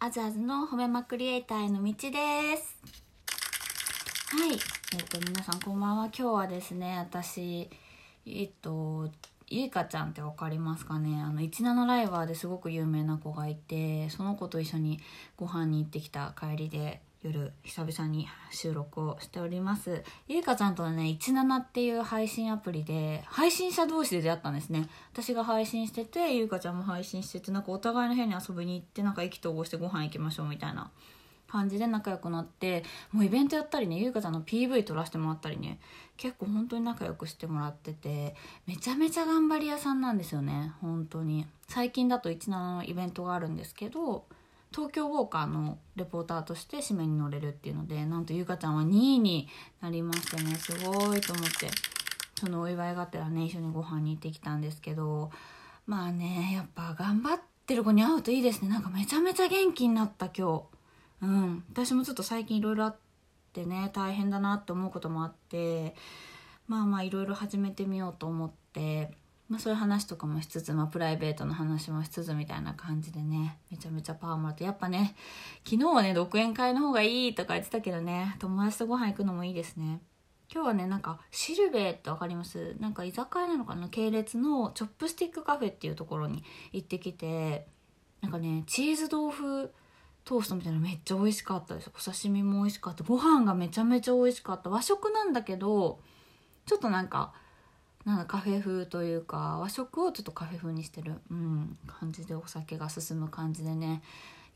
アズアズの褒めまクリエイターへの道です。はい。えっと皆さんこんばんは。今日はですね私えっとゆいかちゃんって分かりますかね？あの17ライバーですごく有名な子がいてその子と一緒にご飯に行ってきた帰りで夜久々に収録をしております。ゆいかちゃんとはね17っていう配信アプリで配信者同士で出会ったんですね。私が配信しててゆいかちゃんも配信しててなんかお互いの部屋に遊びに行ってなんか意気投合してご飯行きましょうみたいな感じで仲良くなってもうイベントやったりねゆいかちゃんの PV 撮らせてもらったりね結構本当に仲良くしてもらっててめちゃめちゃ頑張り屋さんなんですよね本当に。最近だと17のイベントがあるんですけど東京ウォーカーのレポーターとして紙面に載れるっていうのでなんとゆかちゃんは2位になりましてねすごいと思ってそのお祝いがてらね一緒にご飯に行ってきたんですけどまあねやっぱ頑張ってる子に会うといいですね。なんかめちゃめちゃ元気になった今日。うん。私もちょっと最近いろいろあってね大変だなって思うこともあってまあまあいろいろ始めてみようと思ってまあ、そういう話とかもしつつ、まあ、プライベートの話もしつつみたいな感じでねめちゃめちゃパワーもらってやっぱね昨日はね独演会の方がいいとか言ってたけどね友達とご飯行くのもいいですね。今日はねなんかシルベって分かります？なんか居酒屋なのかな？系列のチョップスティックカフェっていうところに行ってきてなんかねチーズ豆腐トーストみたいなめっちゃ美味しかったですお刺身も美味しかった。ご飯がめちゃめちゃ美味しかった。和食なんだけどちょっとなんかなんかカフェ風というか和食をちょっとカフェ風にしてる、うん、感じでお酒が進む感じでね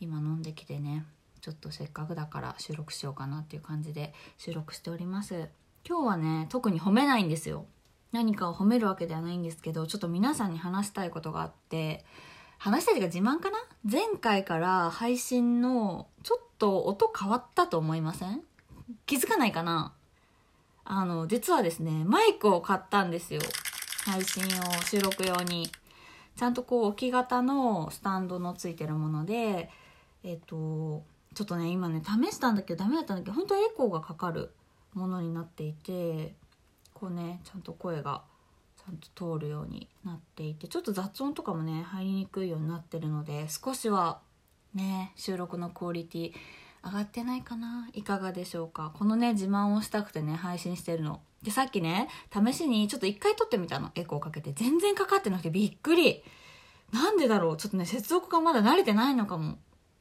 今飲んできてねちょっとせっかくだから収録しようかなっていう感じで収録しております。今日はね特に褒めないんですよ。何かを褒めるわけではないんですけどちょっと皆さんに話したいことがあって話したいというか自慢かな？前回から配信のちょっと音変わったと思いません？気づかないかな？あの、実はですね、マイクを買ったんですよ。配信を収録用に。ちゃんとこう置き型のスタンドのついてるもので、えっと、ちょっとね、今ね、試したんだけ？どダメだったんだけ？ど、本当はエコーがかかるものになっていて、こうね、ちゃんと声がちゃんと通るようになっていて、ちょっと雑音とかもね、入りにくいようになってるので、少しはね、収録のクオリティ上がってないかな？いかがでしょうか？このね自慢をしたくてね配信してるの。でさっきね試しにちょっと一回撮ってみたの。エコーかけて。全然かかってなくてびっくり。なんでだろう？ちょっとね接続がまだ慣れてないのかも。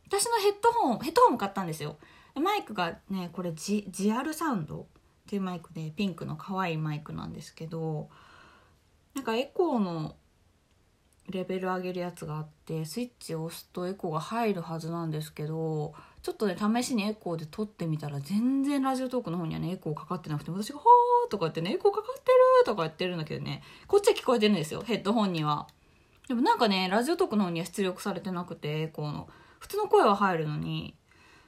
私のヘッドホンヘッドホンも買ったんですよ。マイクがねこれジジアルサウンド？っていうマイクでピンクの可愛いマイクなんですけどなんかエコーのレベル上げるやつがあってスイッチを押すとエコーが入るはずなんですけどちょっとね試しにエコーで撮ってみたら全然ラジオトークの方にはねエコーかかってなくて私が「はー」とか言ってね「エコーかかってる」とか言ってるんだけどねこっちは聞こえてるんですよヘッドホンには。でもなんかねラジオトークの方には出力されてなくてエコーの。普通の声は入るのに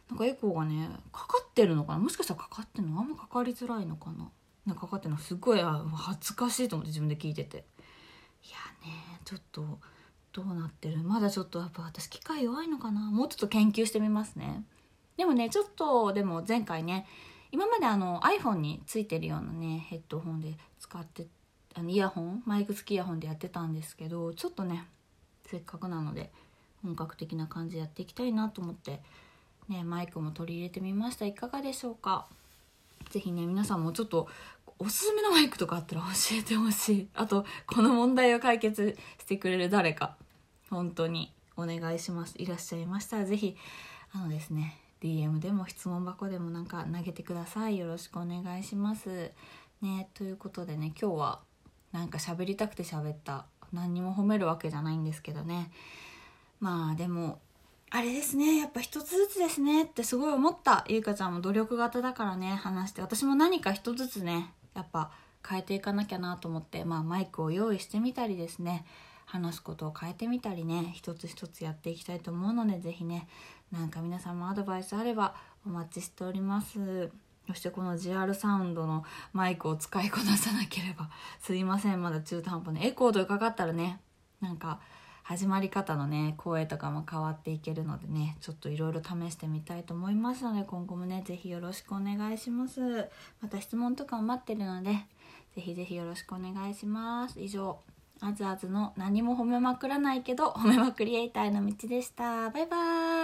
なんかエコーがねかかってるのかな？もしかしたらかかってるの？あんまかかりづらいのかな？なんかかかってるの？すごい恥ずかしいと思って自分で聞いてて。いやねちょっとどうなってる？まだちょっとやっぱ私機械弱いのかな？もうちょっと研究してみますね。でもねちょっとでも前回ね今まであの iPhone についてるようなねヘッドホンで使ってあのイヤホンマイク付きイヤホンでやってたんですけどちょっとねせっかくなので本格的な感じでやっていきたいなと思ってねマイクも取り入れてみました。いかがでしょうか？是非ね皆さんもちょっとおすすめのマイクとかあったら教えてほしい。あとこの問題を解決してくれる誰か。本当にお願いします。いらっしゃいましたら是非あのですね DM でも質問箱でもなんか投げてください。よろしくお願いします。ねということでね今日はなんか喋りたくて喋った。何にも褒めるわけじゃないんですけどね。まあでもあれですねやっぱ一つずつですねってすごい思った。ゆいかちゃんも努力型だからね話して。私も何か一つずつねやっぱ変えていかなきゃなと思ってまあマイクを用意してみたりですね話すことを変えてみたりね一つ一つやっていきたいと思うので是非ねなんか皆さんもアドバイスあればお待ちしております。そしてこの GR サウンドのマイクを使いこなさなければすいません。まだ中途半端にエコーとかかったらねなんか始まり方のね声とかも変わっていけるのでねちょっといろいろ試してみたいと思いますので今後もね是非よろしくお願いします。また質問とかも待ってるので是非是非よろしくお願いします。以上あずあずの何も褒めまくらないけど褒めまくりエイターへの道でした。バイバーイ。